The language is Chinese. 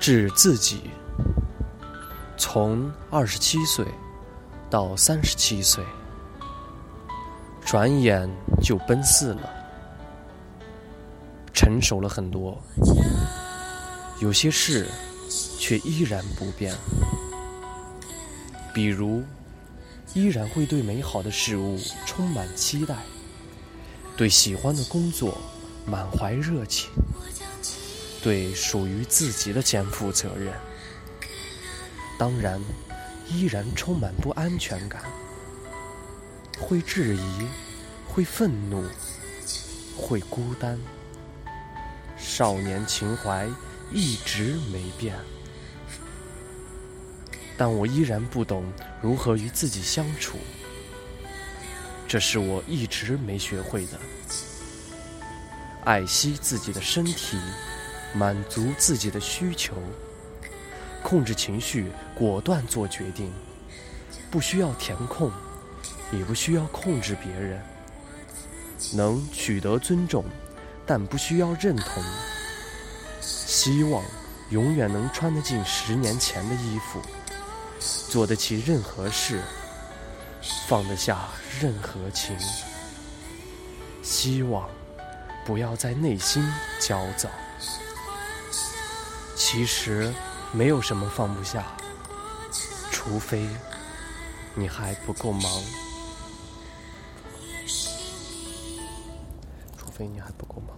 致自己，从二十七岁到三十七岁，转眼就奔四了，成熟了很多，有些事却依然不变，比如依然会对美好的事物充满期待，对喜欢的工作满怀热情。对属于自己的肩负责任，当然依然充满不安全感，会质疑，会愤怒，会孤单。少年情怀一直没变，但我依然不懂如何与自己相处，这是我一直没学会的。爱惜自己的身体。满足自己的需求，控制情绪，果断做决定，不需要填空，也不需要控制别人，能取得尊重，但不需要认同。希望永远能穿得进十年前的衣服，做得起任何事，放得下任何情。希望不要在内心焦躁。其实没有什么放不下，除非你还不够忙，除非你还不够忙。